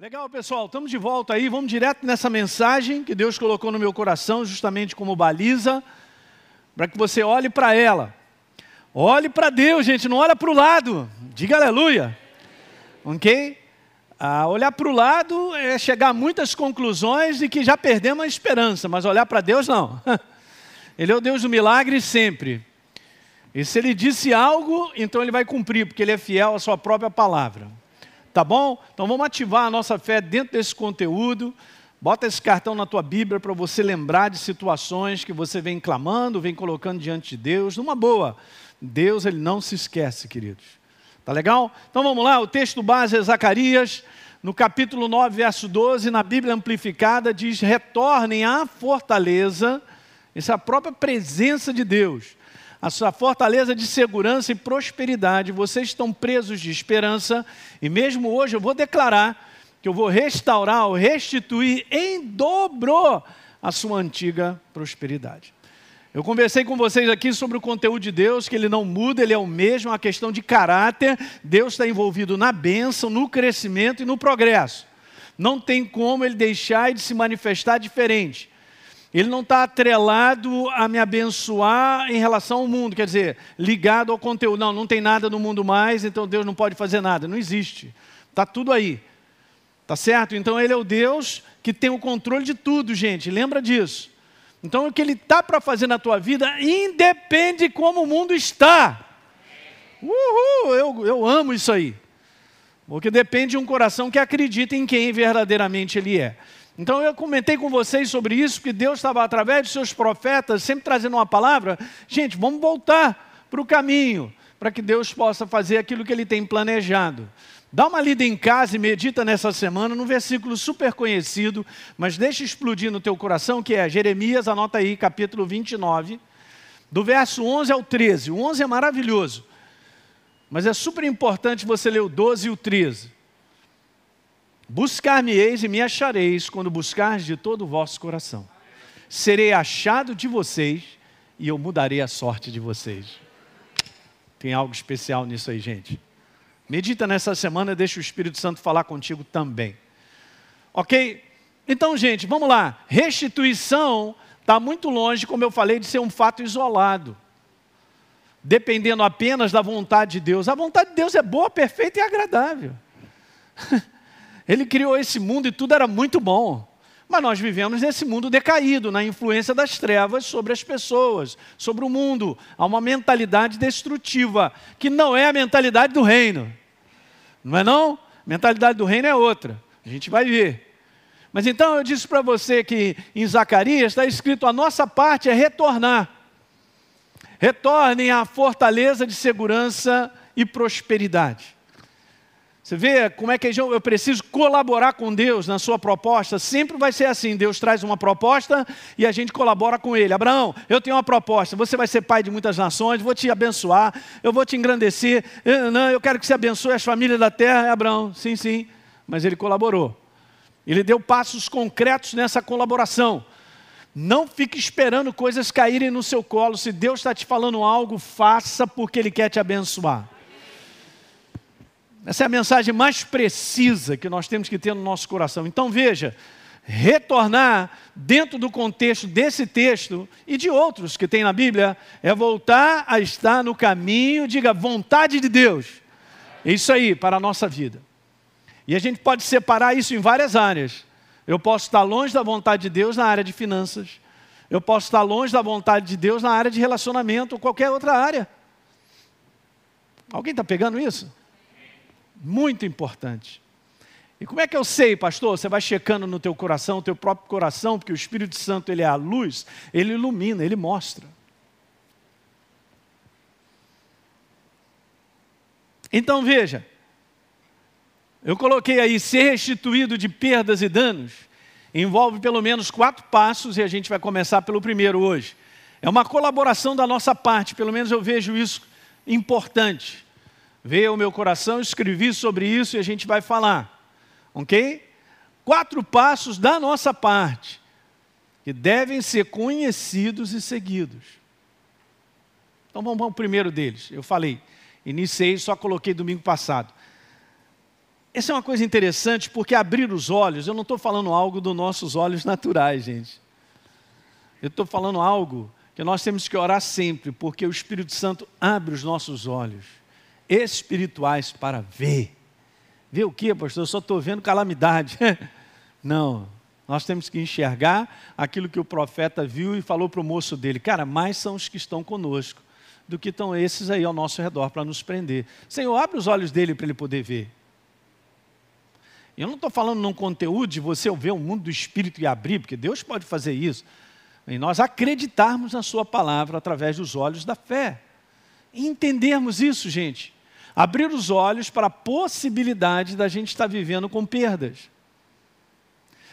Legal, pessoal, estamos de volta aí. Vamos direto nessa mensagem que Deus colocou no meu coração, justamente como baliza, para que você olhe para ela. Olhe para Deus, gente, não olha para o lado. Diga aleluia. Ok? Ah, olhar para o lado é chegar a muitas conclusões de que já perdemos a esperança, mas olhar para Deus não. Ele é o Deus do milagre sempre. E se ele disse algo, então ele vai cumprir, porque ele é fiel à sua própria palavra. Tá bom? Então vamos ativar a nossa fé dentro desse conteúdo. Bota esse cartão na tua Bíblia para você lembrar de situações que você vem clamando, vem colocando diante de Deus. Numa boa, Deus ele não se esquece, queridos. Tá legal? Então vamos lá, o texto base é Zacarias, no capítulo 9, verso 12, na Bíblia amplificada, diz: Retornem à fortaleza, essa é a própria presença de Deus a sua fortaleza de segurança e prosperidade. Vocês estão presos de esperança, e mesmo hoje eu vou declarar que eu vou restaurar ou restituir em dobro a sua antiga prosperidade. Eu conversei com vocês aqui sobre o conteúdo de Deus, que ele não muda, ele é o mesmo, uma questão de caráter. Deus está envolvido na bênção, no crescimento e no progresso. Não tem como ele deixar de se manifestar diferente. Ele não está atrelado a me abençoar em relação ao mundo, quer dizer, ligado ao conteúdo. Não, não tem nada no mundo mais, então Deus não pode fazer nada. Não existe. Está tudo aí. Tá certo? Então Ele é o Deus que tem o controle de tudo, gente. Lembra disso. Então o que Ele está para fazer na tua vida independe de como o mundo está. Uhul, eu, eu amo isso aí. Porque depende de um coração que acredita em quem verdadeiramente Ele é. Então eu comentei com vocês sobre isso, que Deus estava através de seus profetas, sempre trazendo uma palavra. Gente, vamos voltar para o caminho, para que Deus possa fazer aquilo que Ele tem planejado. Dá uma lida em casa e medita nessa semana num versículo super conhecido, mas deixa explodir no teu coração, que é Jeremias, anota aí, capítulo 29, do verso 11 ao 13. O 11 é maravilhoso, mas é super importante você ler o 12 e o 13. Buscar-me-eis e me achareis quando buscardes de todo o vosso coração. Serei achado de vocês e eu mudarei a sorte de vocês. Tem algo especial nisso aí, gente. Medita nessa semana, deixa o Espírito Santo falar contigo também. Ok? Então, gente, vamos lá. Restituição está muito longe, como eu falei, de ser um fato isolado. Dependendo apenas da vontade de Deus. A vontade de Deus é boa, perfeita e agradável. Ele criou esse mundo e tudo era muito bom. Mas nós vivemos nesse mundo decaído, na influência das trevas sobre as pessoas, sobre o mundo. Há uma mentalidade destrutiva, que não é a mentalidade do reino. Não é não? Mentalidade do reino é outra. A gente vai ver. Mas então eu disse para você que em Zacarias está escrito: a nossa parte é retornar. Retornem à fortaleza de segurança e prosperidade. Você vê como é que eu preciso colaborar com Deus na sua proposta? Sempre vai ser assim: Deus traz uma proposta e a gente colabora com Ele. Abraão, eu tenho uma proposta. Você vai ser pai de muitas nações, vou te abençoar, eu vou te engrandecer. Eu, não, eu quero que você abençoe as famílias da terra. Abraão, sim, sim. Mas ele colaborou. Ele deu passos concretos nessa colaboração. Não fique esperando coisas caírem no seu colo. Se Deus está te falando algo, faça porque Ele quer te abençoar. Essa é a mensagem mais precisa que nós temos que ter no nosso coração. Então veja, retornar dentro do contexto desse texto e de outros que tem na Bíblia é voltar a estar no caminho, diga, vontade de Deus. É isso aí para a nossa vida. E a gente pode separar isso em várias áreas. Eu posso estar longe da vontade de Deus na área de finanças. Eu posso estar longe da vontade de Deus na área de relacionamento ou qualquer outra área. Alguém está pegando isso? Muito importante. E como é que eu sei, pastor? Você vai checando no teu coração, teu próprio coração, porque o Espírito Santo ele é a luz, ele ilumina, ele mostra. Então veja, eu coloquei aí ser restituído de perdas e danos, envolve pelo menos quatro passos e a gente vai começar pelo primeiro hoje. É uma colaboração da nossa parte, pelo menos eu vejo isso importante veio ao meu coração, escrevi sobre isso e a gente vai falar. Ok? Quatro passos da nossa parte, que devem ser conhecidos e seguidos. Então vamos ao primeiro deles. Eu falei, iniciei, só coloquei domingo passado. essa é uma coisa interessante, porque abrir os olhos, eu não estou falando algo dos nossos olhos naturais, gente. Eu estou falando algo que nós temos que orar sempre, porque o Espírito Santo abre os nossos olhos espirituais para ver. Ver o que, pastor? Eu só estou vendo calamidade. Não, nós temos que enxergar aquilo que o profeta viu e falou para o moço dele: Cara, mais são os que estão conosco do que estão esses aí ao nosso redor para nos prender. Senhor, abre os olhos dele para ele poder ver. Eu não estou falando num conteúdo de você ver o mundo do espírito e abrir, porque Deus pode fazer isso. E nós acreditarmos na Sua palavra através dos olhos da fé. E entendermos isso, gente. Abrir os olhos para a possibilidade da gente estar vivendo com perdas.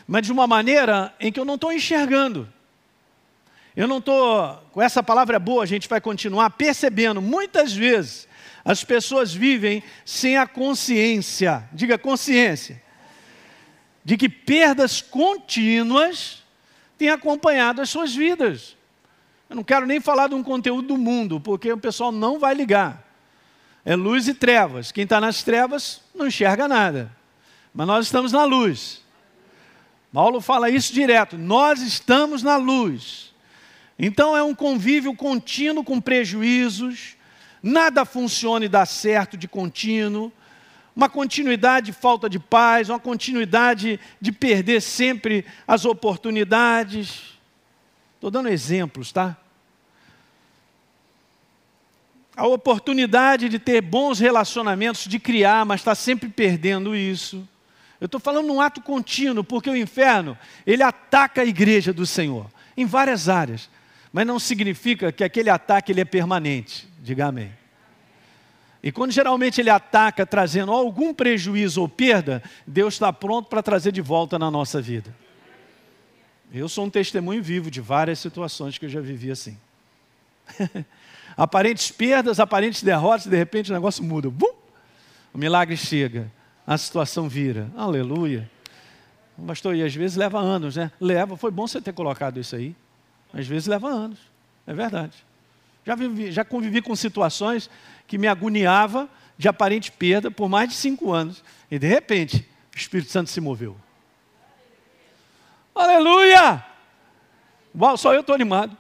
Mas de uma maneira em que eu não estou enxergando. Eu não estou, com essa palavra boa, a gente vai continuar percebendo, muitas vezes, as pessoas vivem sem a consciência, diga consciência, de que perdas contínuas têm acompanhado as suas vidas. Eu não quero nem falar de um conteúdo do mundo, porque o pessoal não vai ligar. É luz e trevas. Quem está nas trevas não enxerga nada. Mas nós estamos na luz. Paulo fala isso direto. Nós estamos na luz. Então é um convívio contínuo com prejuízos, nada funciona e dá certo de contínuo, uma continuidade de falta de paz, uma continuidade de perder sempre as oportunidades. Estou dando exemplos, tá? A oportunidade de ter bons relacionamentos, de criar, mas está sempre perdendo isso. Eu estou falando num ato contínuo, porque o inferno, ele ataca a igreja do Senhor, em várias áreas. Mas não significa que aquele ataque ele é permanente. Diga amém. E quando geralmente ele ataca trazendo algum prejuízo ou perda, Deus está pronto para trazer de volta na nossa vida. Eu sou um testemunho vivo de várias situações que eu já vivi assim. aparentes perdas, aparentes derrotas, de repente o negócio muda. Bum! O milagre chega, a situação vira. Aleluia. Pastor, e às vezes leva anos, né? Leva, foi bom você ter colocado isso aí. Às vezes leva anos, é verdade. Já, vivi, já convivi com situações que me agoniava de aparente perda por mais de cinco anos. E de repente, o Espírito Santo se moveu. Aleluia! Uau, só eu estou animado.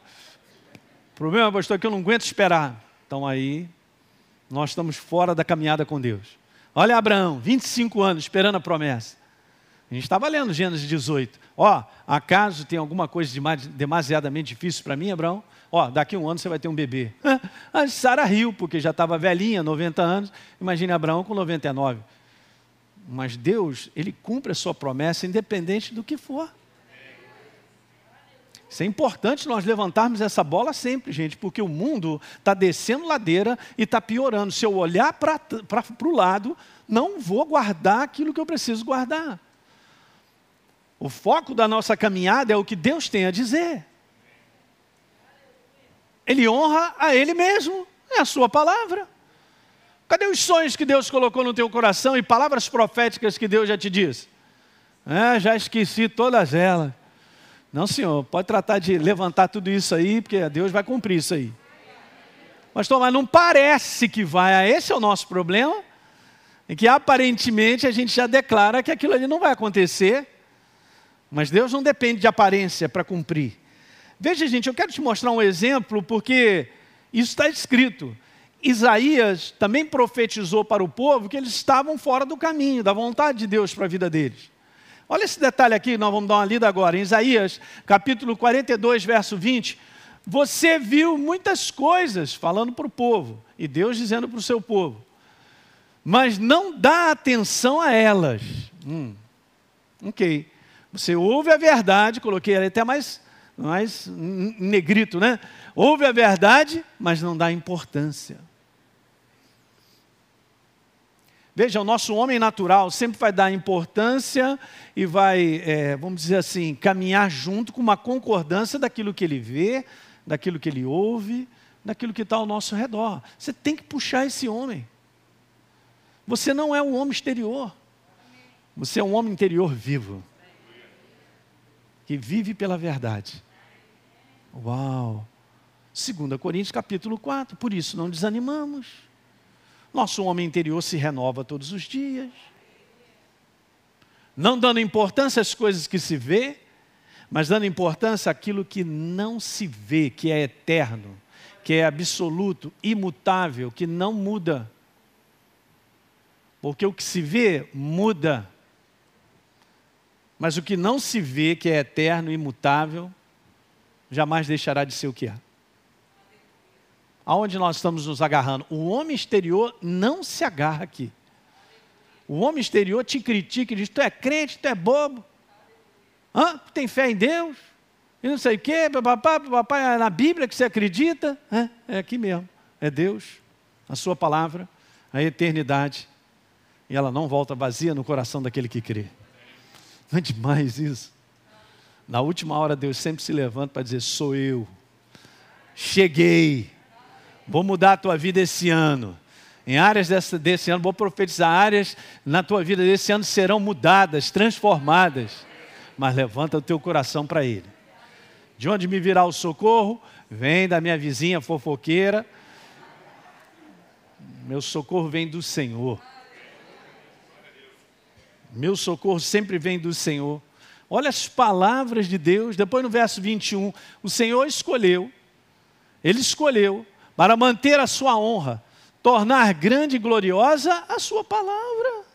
Problema, pastor, é que eu não aguento esperar. Então aí, nós estamos fora da caminhada com Deus. Olha Abraão, 25 anos esperando a promessa. A gente estava lendo Gênesis 18. Ó, acaso tem alguma coisa demasiadamente difícil para mim, Abraão? Ó, daqui a um ano você vai ter um bebê. A Sara riu, porque já estava velhinha, 90 anos. Imagine Abraão com 99. Mas Deus, Ele cumpre a sua promessa independente do que for. Isso é importante nós levantarmos essa bola sempre, gente, porque o mundo está descendo ladeira e está piorando. Se eu olhar para o lado, não vou guardar aquilo que eu preciso guardar. O foco da nossa caminhada é o que Deus tem a dizer. Ele honra a Ele mesmo, é a Sua palavra. Cadê os sonhos que Deus colocou no teu coração e palavras proféticas que Deus já te disse? É, já esqueci todas elas. Não, senhor, pode tratar de levantar tudo isso aí, porque Deus vai cumprir isso aí. Pastor, mas não parece que vai. Esse é o nosso problema. E que aparentemente a gente já declara que aquilo ali não vai acontecer. Mas Deus não depende de aparência para cumprir. Veja, gente, eu quero te mostrar um exemplo, porque isso está escrito. Isaías também profetizou para o povo que eles estavam fora do caminho, da vontade de Deus para a vida deles. Olha esse detalhe aqui, nós vamos dar uma lida agora. Em Isaías, capítulo 42, verso 20. Você viu muitas coisas falando para o povo, e Deus dizendo para o seu povo, mas não dá atenção a elas. Hum, ok. Você ouve a verdade, coloquei até mais, mais negrito, né? Ouve a verdade, mas não dá importância. Veja, o nosso homem natural sempre vai dar importância e vai, é, vamos dizer assim, caminhar junto com uma concordância daquilo que ele vê, daquilo que ele ouve, daquilo que está ao nosso redor. Você tem que puxar esse homem. Você não é um homem exterior. Você é um homem interior vivo que vive pela verdade. Uau! 2 Coríntios capítulo 4, por isso não desanimamos. Nosso homem interior se renova todos os dias. Não dando importância às coisas que se vê, mas dando importância àquilo que não se vê, que é eterno, que é absoluto, imutável, que não muda. Porque o que se vê muda. Mas o que não se vê, que é eterno, imutável, jamais deixará de ser o que é. Aonde nós estamos nos agarrando? O homem exterior não se agarra aqui. O homem exterior te critica e diz: Tu é crente, tu é bobo. Hã? Tu tem fé em Deus? E não sei o quê, papai, é na Bíblia que você acredita? É, é aqui mesmo. É Deus, a Sua palavra, a eternidade. E ela não volta vazia no coração daquele que crê. Não é demais isso? Na última hora, Deus sempre se levanta para dizer: Sou eu. Cheguei. Vou mudar a tua vida esse ano. Em áreas desse, ano, vou profetizar áreas na tua vida desse ano serão mudadas, transformadas. Mas levanta o teu coração para Ele. De onde me virá o socorro? Vem da minha vizinha fofoqueira. Meu socorro vem do Senhor. Meu socorro sempre vem do Senhor. Olha as palavras de Deus, depois no verso 21, o Senhor escolheu, Ele escolheu para manter a sua honra, tornar grande e gloriosa a sua palavra.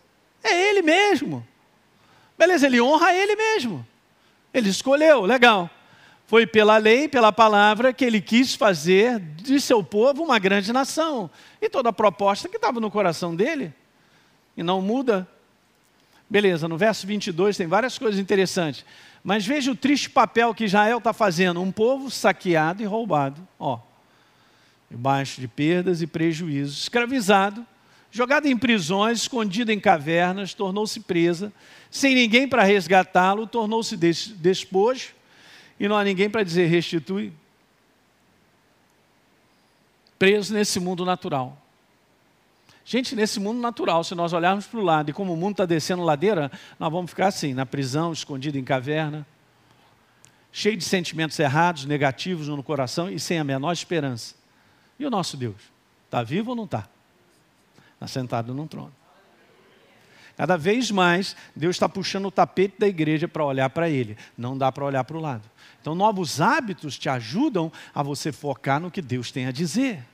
É Ele mesmo. Beleza, Ele honra Ele mesmo. Ele escolheu, legal. Foi pela lei, pela palavra, que ele quis fazer de seu povo uma grande nação. E toda a proposta que estava no coração dele, e não muda. Beleza, no verso 22 tem várias coisas interessantes. Mas veja o triste papel que Israel está fazendo: um povo saqueado e roubado. Ó, debaixo de perdas e prejuízos, escravizado, jogado em prisões, escondido em cavernas, tornou-se presa, sem ninguém para resgatá-lo, tornou-se despojo, e não há ninguém para dizer restitui. Preso nesse mundo natural. Gente, nesse mundo natural, se nós olharmos para o lado e como o mundo está descendo ladeira, nós vamos ficar assim, na prisão, escondido em caverna, cheio de sentimentos errados, negativos no coração e sem a menor esperança. E o nosso Deus? Está vivo ou não está? Está sentado num trono. Cada vez mais, Deus está puxando o tapete da igreja para olhar para Ele. Não dá para olhar para o lado. Então, novos hábitos te ajudam a você focar no que Deus tem a dizer.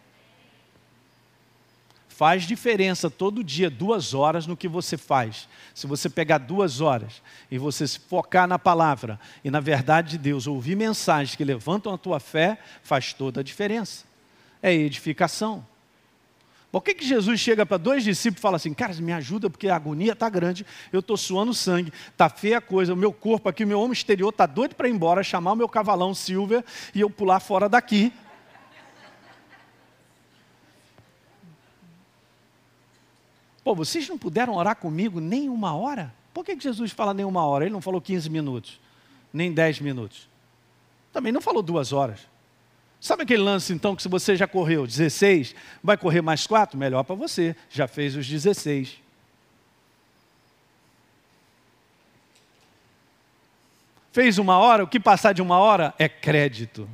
Faz diferença todo dia, duas horas no que você faz. Se você pegar duas horas e você se focar na palavra e na verdade de Deus, ouvir mensagens que levantam a tua fé, faz toda a diferença é edificação. Por que, que Jesus chega para dois discípulos e fala assim, cara, me ajuda porque a agonia está grande, eu estou suando sangue, está feia a coisa, o meu corpo aqui, o meu homem exterior está doido para ir embora, chamar o meu cavalão Silver e eu pular fora daqui. Pô, vocês não puderam orar comigo nem uma hora? Por que, que Jesus fala nem uma hora? Ele não falou 15 minutos, nem 10 minutos. Também não falou duas horas. Sabe aquele lance então que se você já correu 16, vai correr mais 4? Melhor para você, já fez os 16. Fez uma hora, o que passar de uma hora é crédito.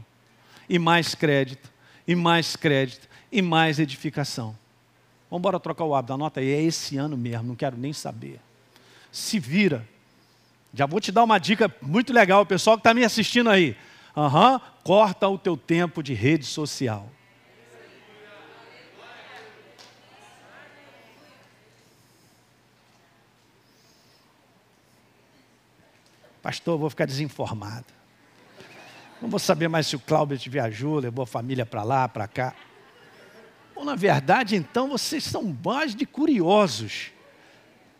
E mais crédito, e mais crédito, e mais edificação. Vamos embora trocar o hábito, anota aí, é esse ano mesmo, não quero nem saber. Se vira. Já vou te dar uma dica muito legal, o pessoal que está me assistindo aí. Aham, uhum, corta o teu tempo de rede social. Pastor, eu vou ficar desinformado. Não vou saber mais se o Cláudio viajou, levou a família para lá, para cá. Ou, na verdade, então, vocês são mais de curiosos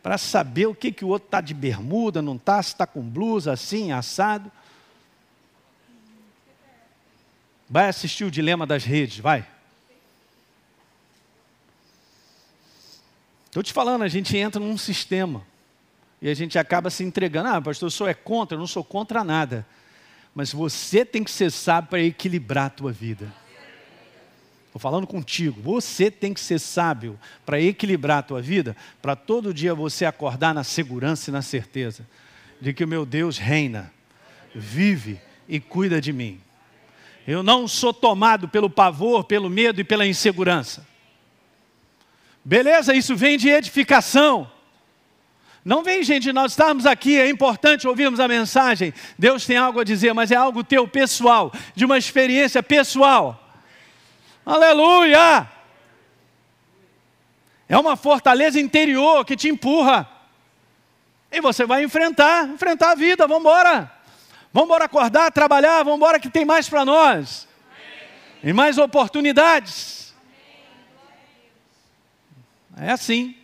para saber o que, que o outro está de bermuda, não está, se está com blusa assim, assado. Vai assistir o Dilema das Redes, vai. Estou te falando, a gente entra num sistema e a gente acaba se entregando. Ah, pastor, eu sou é contra, eu não sou contra nada. Mas você tem que ser sábio para equilibrar a tua vida. Estou falando contigo. Você tem que ser sábio para equilibrar a tua vida, para todo dia você acordar na segurança e na certeza de que o meu Deus reina, vive e cuida de mim. Eu não sou tomado pelo pavor, pelo medo e pela insegurança. Beleza, isso vem de edificação. Não vem, gente, nós estarmos aqui, é importante ouvirmos a mensagem. Deus tem algo a dizer, mas é algo teu pessoal, de uma experiência pessoal. Aleluia! É uma fortaleza interior que te empurra. E você vai enfrentar, enfrentar a vida, vamos embora. Vamos embora acordar, trabalhar, vamos embora que tem mais para nós. E mais oportunidades. É assim.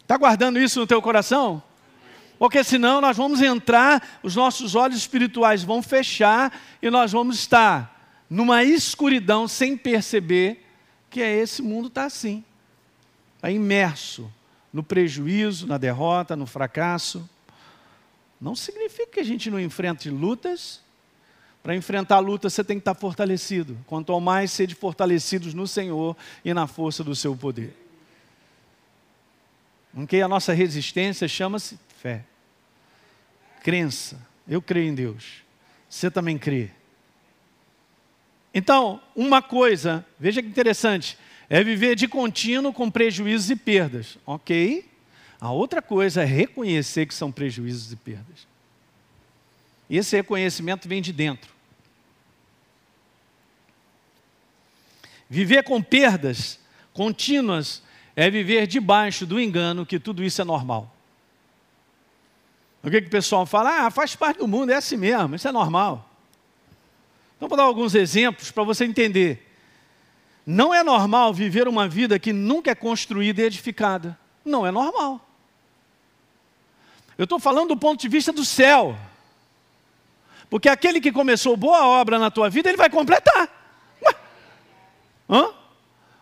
Está guardando isso no teu coração? Porque senão nós vamos entrar, os nossos olhos espirituais vão fechar e nós vamos estar numa escuridão sem perceber que é esse mundo está assim. Está imerso no prejuízo, na derrota, no fracasso. Não significa que a gente não enfrente lutas. Para enfrentar lutas, você tem que estar fortalecido. Quanto ao mais sede fortalecidos no Senhor e na força do seu poder. Porque a nossa resistência chama-se fé. Crença. Eu creio em Deus. Você também crê. Então, uma coisa, veja que interessante, é viver de contínuo com prejuízos e perdas. Ok? A outra coisa é reconhecer que são prejuízos e perdas. E esse reconhecimento vem de dentro. Viver com perdas contínuas é viver debaixo do engano que tudo isso é normal. O que, que o pessoal fala? Ah, faz parte do mundo, é assim mesmo, isso é normal. Então, vou dar alguns exemplos para você entender. Não é normal viver uma vida que nunca é construída e edificada. Não é normal. Eu estou falando do ponto de vista do céu. Porque aquele que começou boa obra na tua vida, ele vai completar. Hã?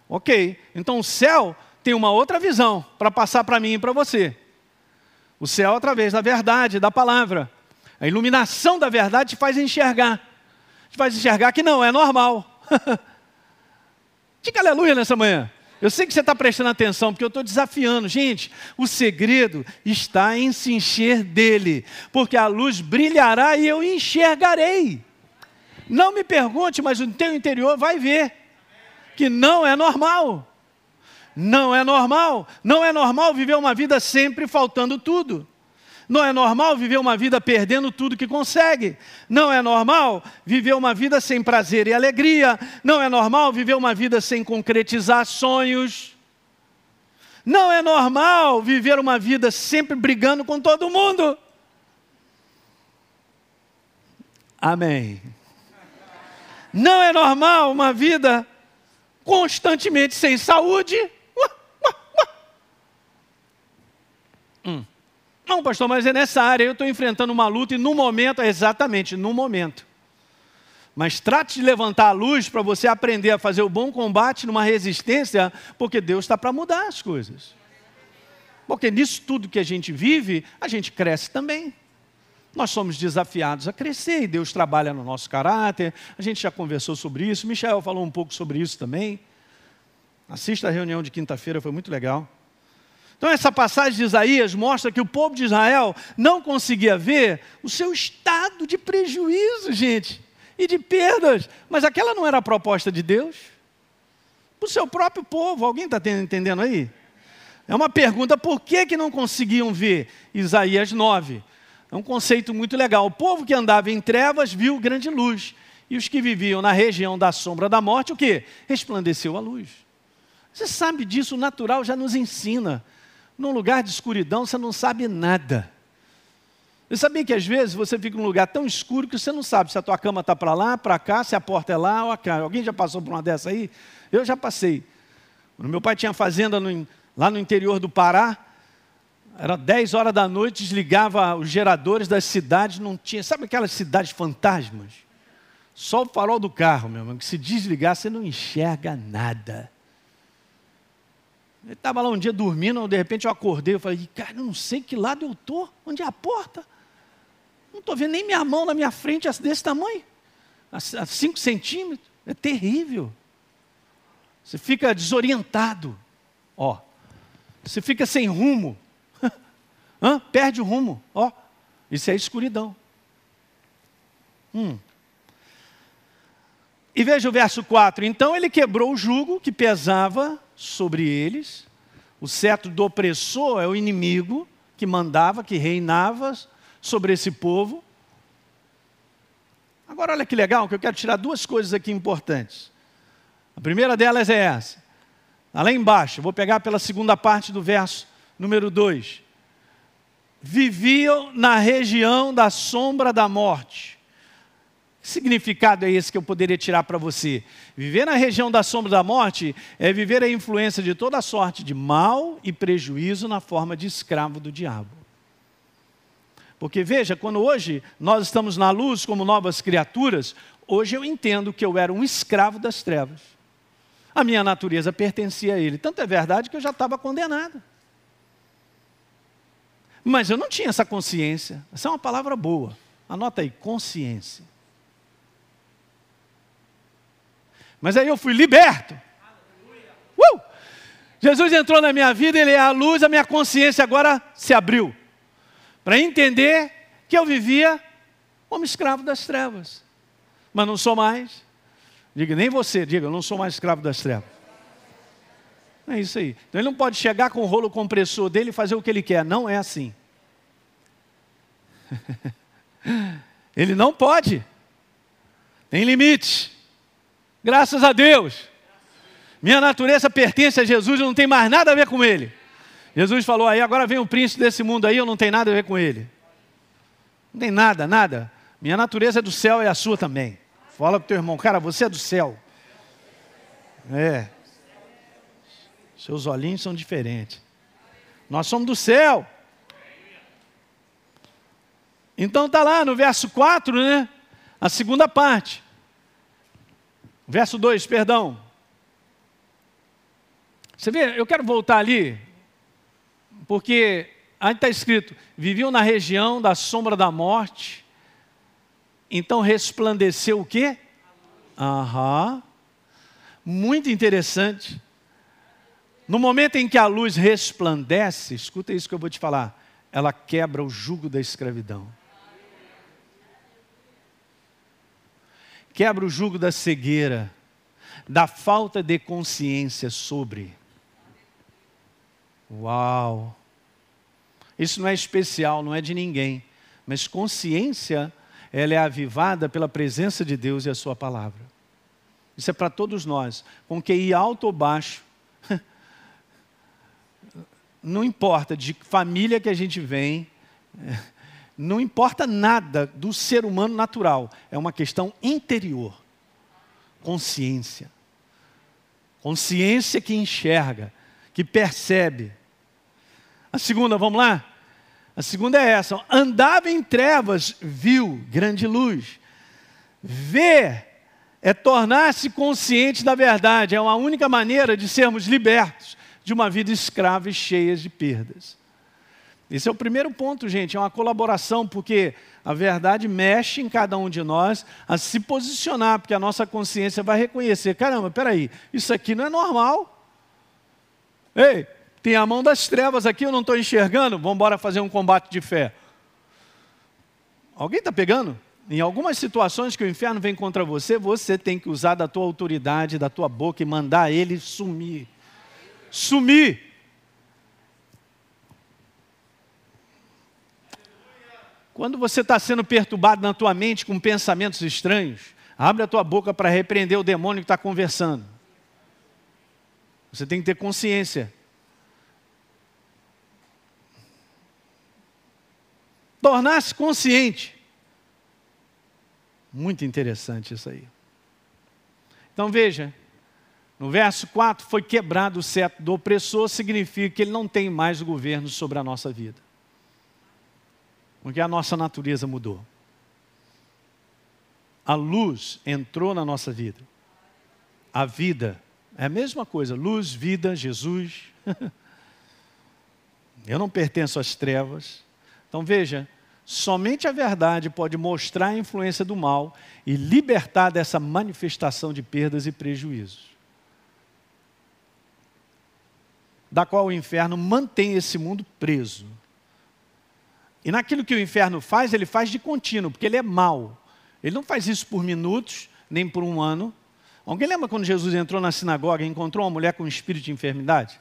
Ok. Então o céu tem uma outra visão para passar para mim e para você. O céu através da verdade, da palavra. A iluminação da verdade te faz enxergar. Te faz enxergar que não, é normal. Diga aleluia nessa manhã. Eu sei que você está prestando atenção, porque eu estou desafiando. Gente, o segredo está em se encher dele, porque a luz brilhará e eu enxergarei. Não me pergunte, mas o teu interior vai ver que não é normal. Não é normal. Não é normal viver uma vida sempre faltando tudo. Não é normal viver uma vida perdendo tudo que consegue. Não é normal viver uma vida sem prazer e alegria. Não é normal viver uma vida sem concretizar sonhos. Não é normal viver uma vida sempre brigando com todo mundo. Amém. Não é normal uma vida constantemente sem saúde. Hum. Não, pastor, mas é nessa área, eu estou enfrentando uma luta e no momento, exatamente, no momento. Mas trate de levantar a luz para você aprender a fazer o bom combate numa resistência, porque Deus está para mudar as coisas. Porque nisso tudo que a gente vive, a gente cresce também. Nós somos desafiados a crescer e Deus trabalha no nosso caráter. A gente já conversou sobre isso. Michel falou um pouco sobre isso também. Assista a reunião de quinta-feira, foi muito legal. Então, essa passagem de Isaías mostra que o povo de Israel não conseguia ver o seu estado de prejuízo, gente, e de perdas. Mas aquela não era a proposta de Deus. Para o seu próprio povo. Alguém está entendendo aí? É uma pergunta: por que, que não conseguiam ver Isaías 9? É um conceito muito legal. O povo que andava em trevas viu grande luz. E os que viviam na região da sombra da morte, o que? Resplandeceu a luz. Você sabe disso, o natural já nos ensina. Num lugar de escuridão você não sabe nada. Você sabia que às vezes você fica num lugar tão escuro que você não sabe se a tua cama está para lá, para cá, se a porta é lá ou cá. Alguém já passou por uma dessa aí? Eu já passei. Meu pai tinha fazenda no, lá no interior do Pará, era 10 horas da noite, desligava os geradores das cidades, não tinha. Sabe aquelas cidades fantasmas? Só o farol do carro, meu irmão, que se desligar você não enxerga nada. Ele estava lá um dia dormindo, de repente eu acordei, eu falei, cara, eu não sei que lado eu estou, onde é a porta? Não estou vendo nem minha mão na minha frente desse tamanho, a 5 centímetros, é terrível. Você fica desorientado, ó, você fica sem rumo, Hã? perde o rumo, ó, isso é escuridão. Hum. E veja o verso 4: Então ele quebrou o jugo que pesava sobre eles, O cetro do opressor é o inimigo que mandava, que reinava sobre esse povo. Agora, olha que legal, que eu quero tirar duas coisas aqui importantes. A primeira delas é essa. Lá embaixo, vou pegar pela segunda parte do verso número 2. Viviam na região da sombra da morte. Significado é esse que eu poderia tirar para você? Viver na região da sombra da morte é viver a influência de toda sorte de mal e prejuízo na forma de escravo do diabo. Porque veja, quando hoje nós estamos na luz como novas criaturas, hoje eu entendo que eu era um escravo das trevas. A minha natureza pertencia a ele. Tanto é verdade que eu já estava condenado. Mas eu não tinha essa consciência. Essa é uma palavra boa. Anota aí, consciência. Mas aí eu fui liberto. Uh! Jesus entrou na minha vida, ele é a luz, a minha consciência agora se abriu para entender que eu vivia como escravo das trevas. Mas não sou mais. Diga, nem você, diga, eu não sou mais escravo das trevas. É isso aí. Então ele não pode chegar com o rolo compressor dele e fazer o que ele quer. Não é assim. ele não pode. Tem limite. Graças a Deus. Minha natureza pertence a Jesus, eu não tenho mais nada a ver com ele. Jesus falou aí, agora vem o príncipe desse mundo aí, eu não tenho nada a ver com ele. Não tem nada, nada. Minha natureza é do céu e a sua também. Fala pro teu irmão, cara, você é do céu. É. Seus olhinhos são diferentes. Nós somos do céu. Então tá lá no verso 4, né? A segunda parte. Verso 2, perdão. Você vê, eu quero voltar ali, porque aí está escrito: viviam na região da sombra da morte, então resplandeceu o quê? Aham. Muito interessante. No momento em que a luz resplandece, escuta isso que eu vou te falar, ela quebra o jugo da escravidão. Quebra o jugo da cegueira, da falta de consciência sobre. Uau! Isso não é especial, não é de ninguém, mas consciência, ela é avivada pela presença de Deus e a sua palavra. Isso é para todos nós, com QI alto ou baixo. Não importa de família que a gente vem, não importa nada do ser humano natural, é uma questão interior. Consciência. Consciência que enxerga, que percebe. A segunda, vamos lá? A segunda é essa: andava em trevas, viu grande luz. Ver é tornar-se consciente da verdade, é uma única maneira de sermos libertos de uma vida escrava e cheia de perdas. Esse é o primeiro ponto, gente, é uma colaboração, porque a verdade mexe em cada um de nós a se posicionar, porque a nossa consciência vai reconhecer: caramba, peraí, isso aqui não é normal. Ei, tem a mão das trevas aqui, eu não estou enxergando, vamos embora fazer um combate de fé. Alguém está pegando? Em algumas situações que o inferno vem contra você, você tem que usar da tua autoridade, da tua boca e mandar ele sumir. Sumir. Quando você está sendo perturbado na tua mente com pensamentos estranhos, abre a tua boca para repreender o demônio que está conversando. Você tem que ter consciência. Tornar-se consciente. Muito interessante isso aí. Então veja, no verso 4, foi quebrado o cetro do opressor, significa que ele não tem mais o governo sobre a nossa vida. Porque a nossa natureza mudou. A luz entrou na nossa vida. A vida é a mesma coisa, luz, vida, Jesus. Eu não pertenço às trevas. Então veja, somente a verdade pode mostrar a influência do mal e libertar dessa manifestação de perdas e prejuízos. Da qual o inferno mantém esse mundo preso. E naquilo que o inferno faz, ele faz de contínuo, porque ele é mau. Ele não faz isso por minutos, nem por um ano, Alguém lembra quando Jesus entrou na sinagoga e encontrou uma mulher com um espírito de enfermidade?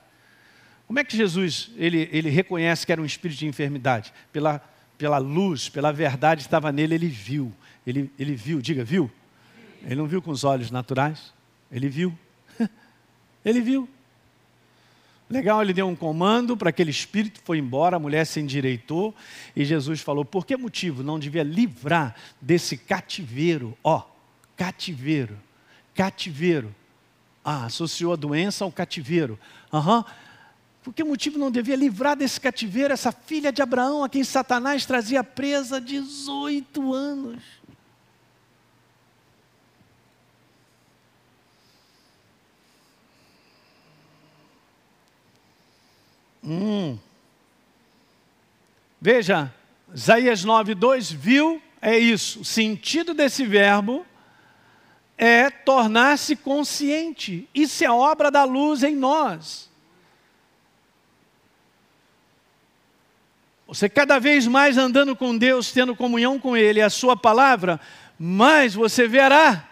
Como é que Jesus ele, ele reconhece que era um espírito de enfermidade? Pela, pela luz, pela verdade que estava nele, ele viu. Ele, ele viu, diga, viu? Ele não viu com os olhos naturais, ele viu. ele viu. Legal, ele deu um comando para aquele espírito, foi embora, a mulher se endireitou e Jesus falou: por que motivo não devia livrar desse cativeiro? Ó, cativeiro, cativeiro. Ah, associou a doença ao cativeiro. Aham. Uhum. Por que motivo não devia livrar desse cativeiro essa filha de Abraão, a quem Satanás trazia presa 18 anos? Hum. Veja, Isaías 9,2 viu, é isso. O sentido desse verbo é tornar-se consciente. Isso é obra da luz em nós. Você cada vez mais andando com Deus, tendo comunhão com Ele, a Sua palavra, mais você verá.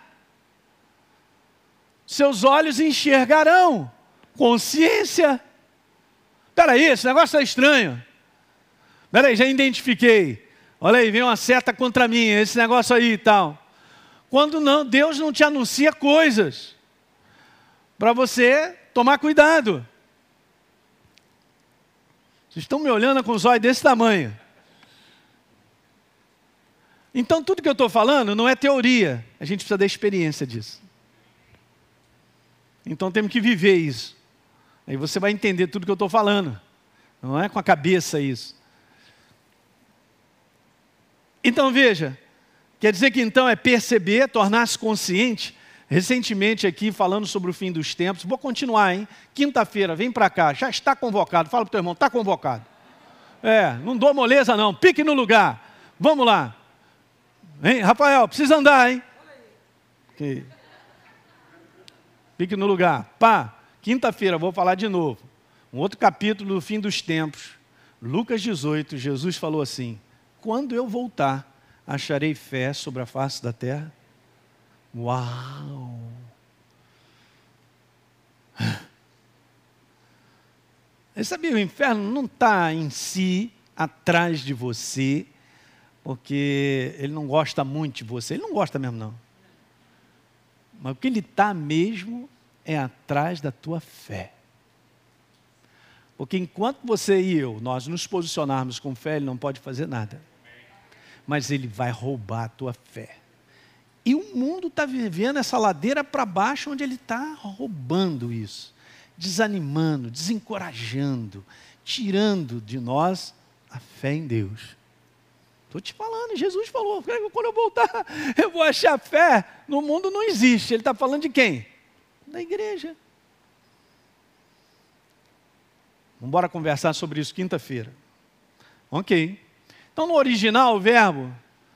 Seus olhos enxergarão consciência. Peraí, esse negócio é estranho. Peraí, já identifiquei. Olha aí, vem uma seta contra mim, esse negócio aí e tal. Quando não, Deus não te anuncia coisas para você tomar cuidado. Vocês estão me olhando com os olhos desse tamanho. Então, tudo que eu estou falando não é teoria, a gente precisa da experiência disso. Então, temos que viver isso. Aí você vai entender tudo que eu estou falando. Não é com a cabeça isso. Então veja, quer dizer que então é perceber, tornar-se consciente. Recentemente aqui falando sobre o fim dos tempos, vou continuar, hein? Quinta-feira, vem para cá, já está convocado. Fala para o teu irmão, está convocado. É, não dou moleza não, pique no lugar. Vamos lá. Hein, Rafael, precisa andar, hein? Pique no lugar. Pá. Quinta-feira vou falar de novo. Um outro capítulo do fim dos tempos. Lucas 18, Jesus falou assim: Quando eu voltar, acharei fé sobre a face da terra? Uau! Você sabia, o inferno não está em si atrás de você, porque ele não gosta muito de você. Ele não gosta mesmo, não. Mas o que ele está mesmo é atrás da tua fé. Porque enquanto você e eu, nós nos posicionarmos com fé, ele não pode fazer nada. Mas ele vai roubar a tua fé. E o mundo está vivendo essa ladeira para baixo, onde ele está roubando isso, desanimando, desencorajando, tirando de nós a fé em Deus. Estou te falando, Jesus falou, quando eu voltar, eu vou achar fé. No mundo não existe. Ele está falando de quem? Da igreja. Vamos embora conversar sobre isso quinta-feira. Ok. Então, no original, o verbo,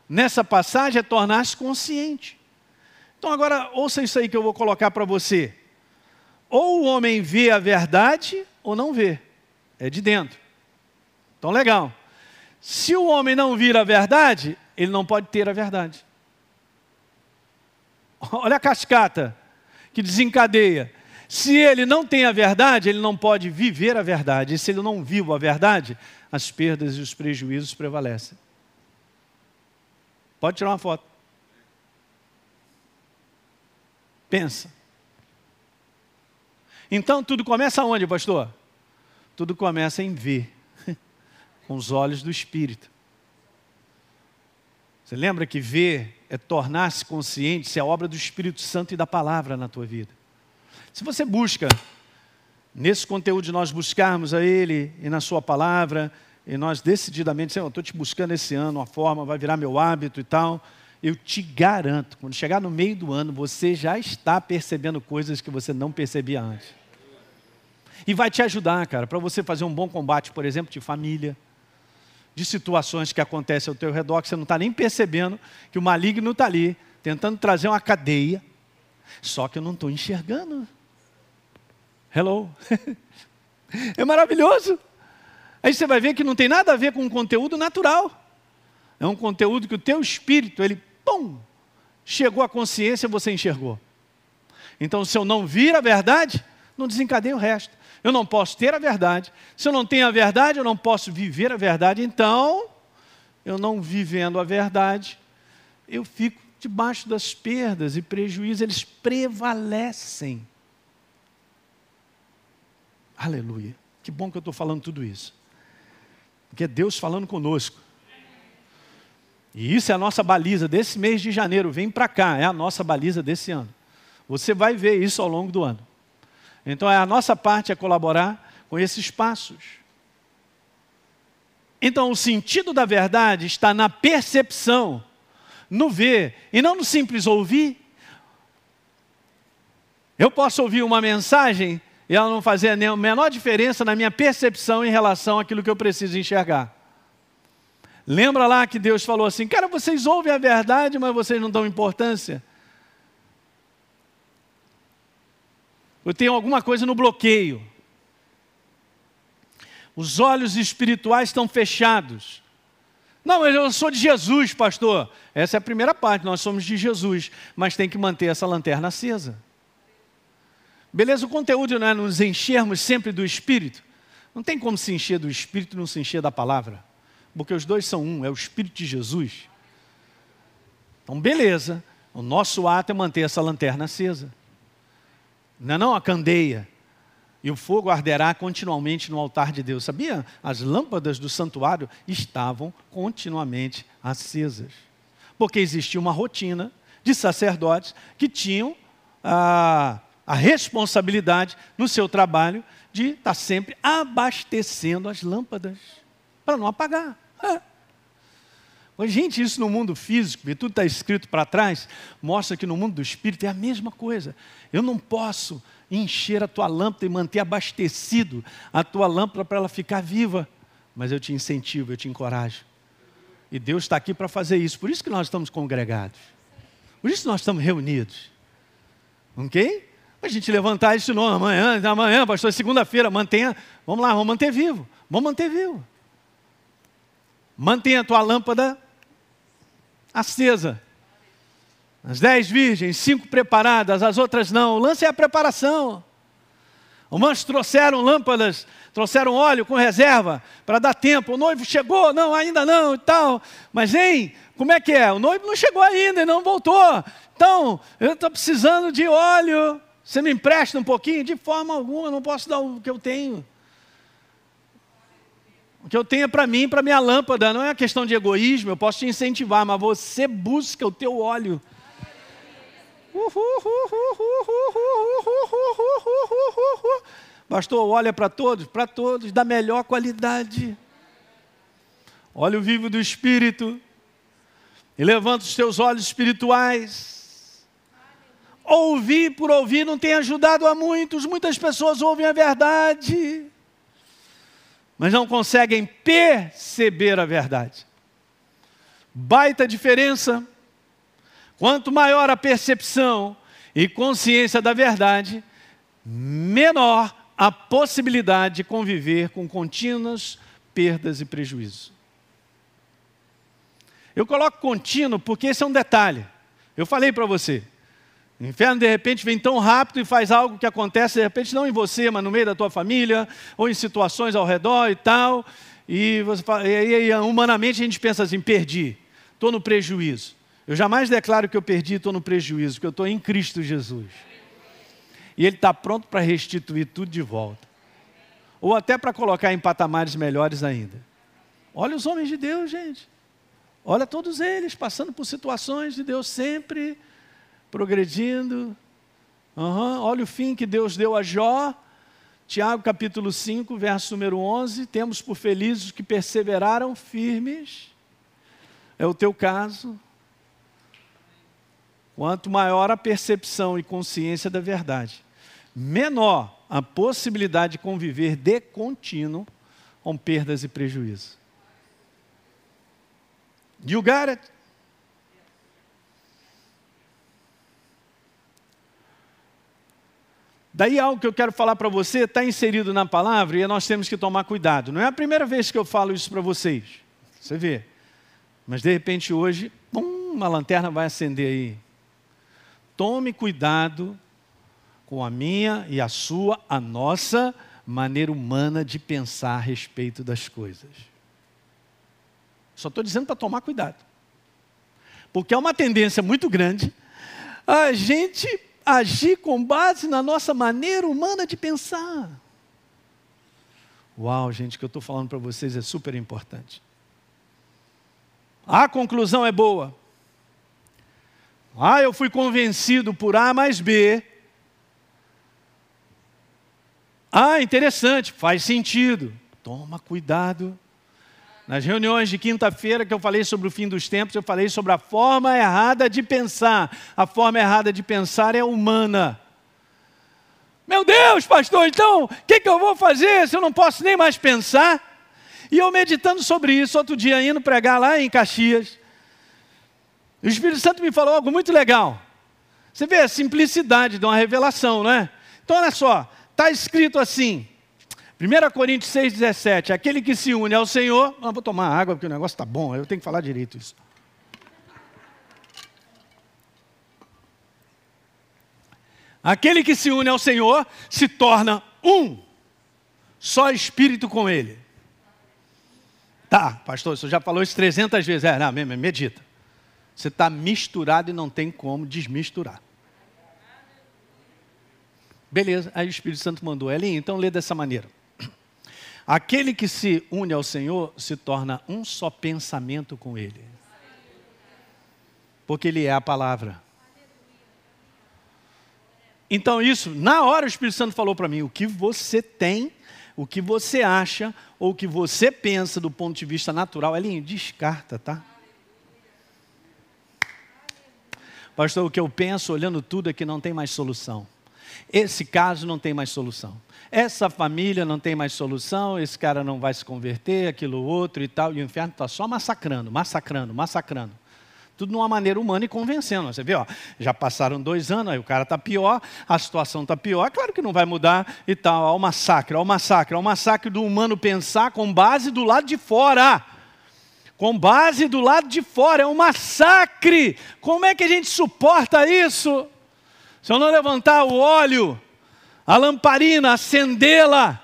nessa passagem, é tornar-se consciente. Então, agora, ouça isso aí que eu vou colocar para você. Ou o homem vê a verdade, ou não vê. É de dentro. Então, legal. Se o homem não vir a verdade, ele não pode ter a verdade. Olha a cascata que desencadeia. Se ele não tem a verdade, ele não pode viver a verdade. E se ele não vive a verdade, as perdas e os prejuízos prevalecem. Pode tirar uma foto. Pensa. Então tudo começa onde, pastor? Tudo começa em ver, com os olhos do Espírito. Você lembra que ver é tornar-se consciente, se é obra do Espírito Santo e da palavra na tua vida. Se você busca, nesse conteúdo de nós buscarmos a Ele e na Sua palavra, e nós decididamente, Senhor, estou te buscando esse ano, uma forma, vai virar meu hábito e tal, eu te garanto, quando chegar no meio do ano, você já está percebendo coisas que você não percebia antes. E vai te ajudar, cara, para você fazer um bom combate, por exemplo, de família de situações que acontecem ao teu redor que você não está nem percebendo que o maligno está ali, tentando trazer uma cadeia, só que eu não estou enxergando. Hello. é maravilhoso. Aí você vai ver que não tem nada a ver com um conteúdo natural. É um conteúdo que o teu espírito, ele, pum, chegou à consciência, você enxergou. Então, se eu não vir a verdade, não desencadeia o resto. Eu não posso ter a verdade. Se eu não tenho a verdade, eu não posso viver a verdade. Então, eu não vivendo a verdade, eu fico debaixo das perdas e prejuízos, eles prevalecem. Aleluia. Que bom que eu estou falando tudo isso. Porque é Deus falando conosco. E isso é a nossa baliza desse mês de janeiro. Vem para cá, é a nossa baliza desse ano. Você vai ver isso ao longo do ano. Então, é a nossa parte é colaborar com esses passos. Então, o sentido da verdade está na percepção, no ver, e não no simples ouvir. Eu posso ouvir uma mensagem e ela não fazer a menor diferença na minha percepção em relação àquilo que eu preciso enxergar. Lembra lá que Deus falou assim: Cara, vocês ouvem a verdade, mas vocês não dão importância. Eu tenho alguma coisa no bloqueio. Os olhos espirituais estão fechados. Não, eu sou de Jesus, pastor. Essa é a primeira parte, nós somos de Jesus. Mas tem que manter essa lanterna acesa. Beleza, o conteúdo não é nos enchermos sempre do Espírito. Não tem como se encher do Espírito e não se encher da palavra. Porque os dois são um, é o Espírito de Jesus. Então, beleza, o nosso ato é manter essa lanterna acesa. Não é não a candeia. E o fogo arderá continuamente no altar de Deus. Sabia? As lâmpadas do santuário estavam continuamente acesas. Porque existia uma rotina de sacerdotes que tinham ah, a responsabilidade no seu trabalho de estar sempre abastecendo as lâmpadas para não apagar. É. Mas, gente, isso no mundo físico, e tudo está escrito para trás, mostra que no mundo do espírito é a mesma coisa. Eu não posso encher a tua lâmpada e manter abastecido a tua lâmpada para ela ficar viva, mas eu te incentivo, eu te encorajo. E Deus está aqui para fazer isso. Por isso que nós estamos congregados. Por isso nós estamos reunidos. Ok? A gente levantar isso não amanhã, amanhã, pastor, segunda-feira, mantenha, vamos lá, vamos manter vivo, vamos manter vivo. Mantenha a tua lâmpada acesa. As dez virgens, cinco preparadas, as outras não. O lance é a preparação. Os trouxeram lâmpadas, trouxeram óleo com reserva para dar tempo. O noivo chegou, não, ainda não e tal. Mas, hein, como é que é? O noivo não chegou ainda e não voltou. Então, eu estou precisando de óleo. Você me empresta um pouquinho? De forma alguma, não posso dar o que eu tenho. O que eu tenho é para mim, para minha lâmpada. Não é uma questão de egoísmo, eu posso te incentivar, mas você busca o teu óleo. Pastor, olha para todos, para todos, da melhor qualidade. Olha o vivo do Espírito. E levanta os teus olhos espirituais ouvir por ouvir não tem ajudado a muitos. Muitas pessoas ouvem a verdade, mas não conseguem perceber a verdade. Baita diferença. Quanto maior a percepção e consciência da verdade, menor a possibilidade de conviver com contínuas perdas e prejuízos. Eu coloco contínuo porque esse é um detalhe. Eu falei para você, o inferno, de repente, vem tão rápido e faz algo que acontece, de repente, não em você, mas no meio da tua família, ou em situações ao redor e tal. E, você fala, e, e humanamente a gente pensa assim: perdi, estou no prejuízo. Eu jamais declaro que eu perdi e estou no prejuízo, porque eu estou em Cristo Jesus. E Ele está pronto para restituir tudo de volta. Ou até para colocar em patamares melhores ainda. Olha os homens de Deus, gente. Olha todos eles passando por situações de Deus sempre progredindo. Uhum. Olha o fim que Deus deu a Jó. Tiago capítulo 5, verso número 11. Temos por felizes que perseveraram firmes. É o teu caso. Quanto maior a percepção e consciência da verdade, menor a possibilidade de conviver de contínuo com perdas e prejuízos. You got it? Daí algo que eu quero falar para você está inserido na palavra e nós temos que tomar cuidado. Não é a primeira vez que eu falo isso para vocês. Você vê. Mas de repente hoje, pum, uma lanterna vai acender aí. Tome cuidado com a minha e a sua, a nossa maneira humana de pensar a respeito das coisas. Só estou dizendo para tomar cuidado. Porque é uma tendência muito grande a gente agir com base na nossa maneira humana de pensar. Uau, gente, o que eu estou falando para vocês é super importante. A conclusão é boa. Ah, eu fui convencido por A mais B. Ah, interessante, faz sentido. Toma cuidado. Nas reuniões de quinta-feira que eu falei sobre o fim dos tempos, eu falei sobre a forma errada de pensar. A forma errada de pensar é humana. Meu Deus, pastor, então o que, que eu vou fazer se eu não posso nem mais pensar? E eu meditando sobre isso, outro dia indo pregar lá em Caxias, o Espírito Santo me falou algo muito legal. Você vê a simplicidade de uma revelação, não é? Então, olha só, está escrito assim, 1 Coríntios 6,17: aquele que se une ao Senhor. Ah, vou tomar água porque o negócio está bom, eu tenho que falar direito isso. Aquele que se une ao Senhor se torna um, só espírito com Ele. Tá, pastor, você já falou isso 300 vezes. É, não, medita. Você está misturado e não tem como desmisturar. Beleza, aí o Espírito Santo mandou, Elinho, então lê dessa maneira. Aquele que se une ao Senhor se torna um só pensamento com Ele. Porque Ele é a palavra. Então, isso, na hora o Espírito Santo falou para mim: o que você tem, o que você acha, ou o que você pensa do ponto de vista natural, Elinho, descarta, tá? Pastor, o que eu penso olhando tudo é que não tem mais solução. Esse caso não tem mais solução. Essa família não tem mais solução, esse cara não vai se converter, aquilo outro e tal. E o inferno está só massacrando, massacrando, massacrando. Tudo de uma maneira humana e convencendo. Você vê, ó, já passaram dois anos, aí o cara está pior, a situação está pior, é claro que não vai mudar e tal. Ó, o massacre, ó, o massacre, ó, o massacre do humano pensar com base do lado de fora. Com base do lado de fora, é um massacre. Como é que a gente suporta isso? Se eu não levantar o óleo, a lamparina, acendê-la,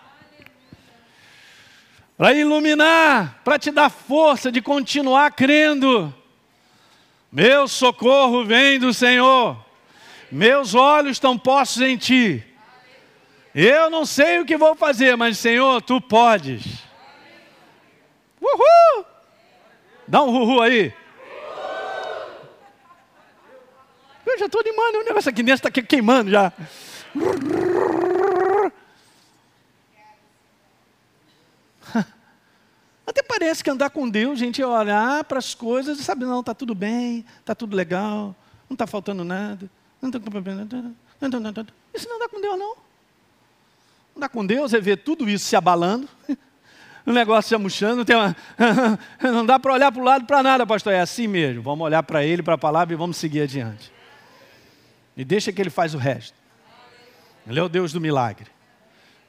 para iluminar, para te dar força de continuar crendo. Meu socorro vem do Senhor, meus olhos estão postos em Ti. Eu não sei o que vou fazer, mas Senhor, Tu podes. Uhul! Dá um uhul aí. Eu já estou animando, o negócio aqui dentro está queimando já. Até parece que andar com Deus, gente, é olhar para as coisas e saber, não, está tudo bem, está tudo legal, não está faltando nada. Isso não andar com Deus, não. Andar com Deus é ver tudo isso se abalando, o negócio se amuchando, tem uma... não dá para olhar para o lado para nada, pastor. É assim mesmo. Vamos olhar para Ele, para a palavra e vamos seguir adiante. E deixa que Ele faz o resto. Ele é o Deus do milagre.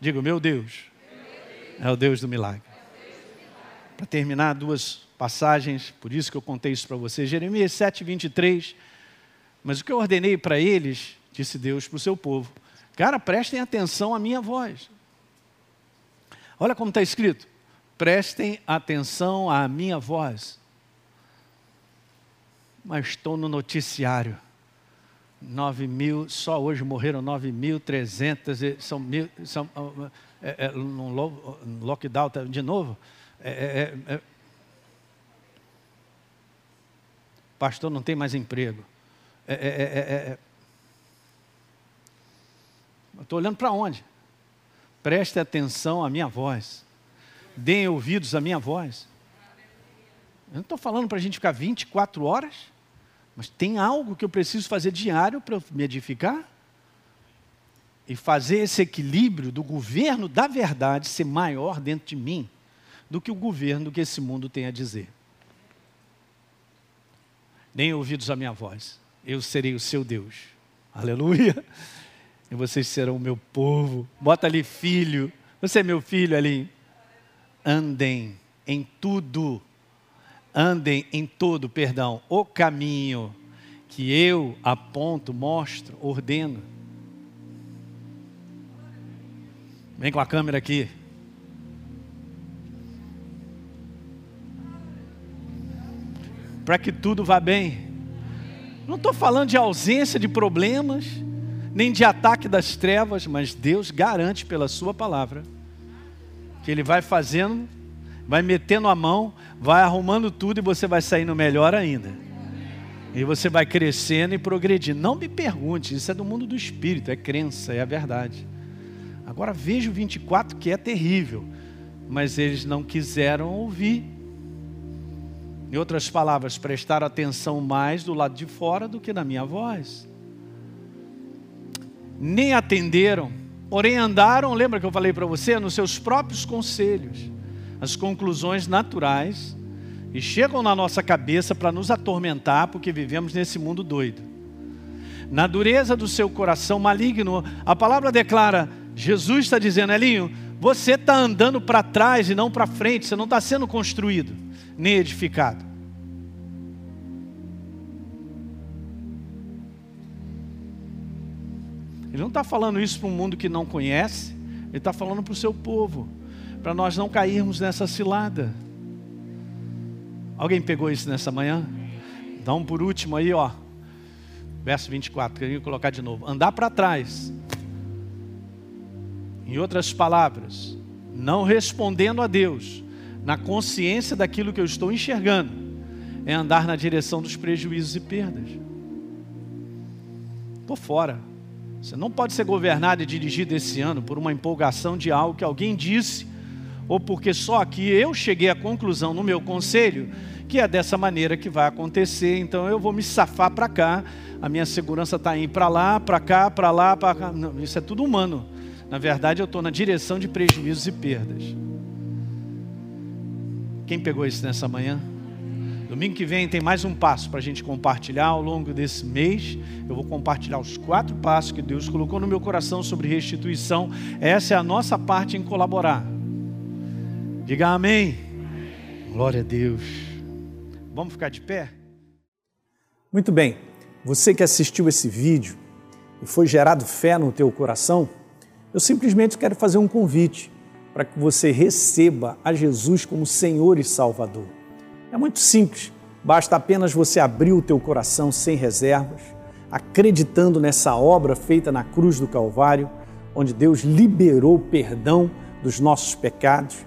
Digo, meu Deus, é o Deus do milagre. Para terminar, duas passagens, por isso que eu contei isso para você. Jeremias 7, 23. Mas o que eu ordenei para eles, disse Deus para o seu povo, cara, prestem atenção à minha voz. Olha como está escrito: prestem atenção à minha voz. Mas estou no noticiário. 9 mil, só hoje morreram 9.300, são, mil, são é, é, no lockdown tá, de novo. É, é, é, pastor não tem mais emprego. É, Estou olhando para onde? Preste atenção à minha voz. Deem ouvidos à minha voz. Eu não estou falando para a gente ficar 24 horas. Mas tem algo que eu preciso fazer diário para me edificar? E fazer esse equilíbrio do governo da verdade ser maior dentro de mim do que o governo que esse mundo tem a dizer. Nem ouvidos a minha voz, eu serei o seu Deus. Aleluia. E vocês serão o meu povo. Bota ali, filho. Você é meu filho ali. Andem em tudo andem em todo, perdão, o caminho que eu aponto, mostro, ordeno. Vem com a câmera aqui. Para que tudo vá bem. Não estou falando de ausência de problemas, nem de ataque das trevas, mas Deus garante pela Sua palavra que Ele vai fazendo, vai metendo a mão, vai arrumando tudo e você vai saindo melhor ainda. E você vai crescendo e progredindo. Não me pergunte, isso é do mundo do espírito, é crença, é a verdade. Agora vejo 24 que é terrível, mas eles não quiseram ouvir. Em outras palavras, prestar atenção mais do lado de fora do que na minha voz. Nem atenderam, porém andaram, lembra que eu falei para você, nos seus próprios conselhos, as conclusões naturais, e chegam na nossa cabeça para nos atormentar, porque vivemos nesse mundo doido. Na dureza do seu coração maligno, a palavra declara: Jesus está dizendo, Elinho, você está andando para trás e não para frente, você não está sendo construído, nem edificado. Ele não está falando isso para um mundo que não conhece, ele está falando para o seu povo, para nós não cairmos nessa cilada. Alguém pegou isso nessa manhã? Então, por último aí, ó, verso 24, queria colocar de novo: andar para trás em outras palavras, não respondendo a Deus, na consciência daquilo que eu estou enxergando, é andar na direção dos prejuízos e perdas. Estou fora. Você não pode ser governado e dirigido esse ano por uma empolgação de algo que alguém disse, ou porque só aqui eu cheguei à conclusão no meu conselho que é dessa maneira que vai acontecer, então eu vou me safar para cá, a minha segurança está indo para lá, para cá, para lá, para cá. Não, isso é tudo humano. Na verdade, eu estou na direção de prejuízos e perdas. Quem pegou isso nessa manhã? Domingo que vem tem mais um passo para a gente compartilhar ao longo desse mês. Eu vou compartilhar os quatro passos que Deus colocou no meu coração sobre restituição. Essa é a nossa parte em colaborar. Diga amém. Glória a Deus. Vamos ficar de pé? Muito bem. Você que assistiu esse vídeo e foi gerado fé no teu coração, eu simplesmente quero fazer um convite para que você receba a Jesus como Senhor e Salvador. É muito simples, basta apenas você abrir o teu coração sem reservas, acreditando nessa obra feita na cruz do Calvário, onde Deus liberou o perdão dos nossos pecados,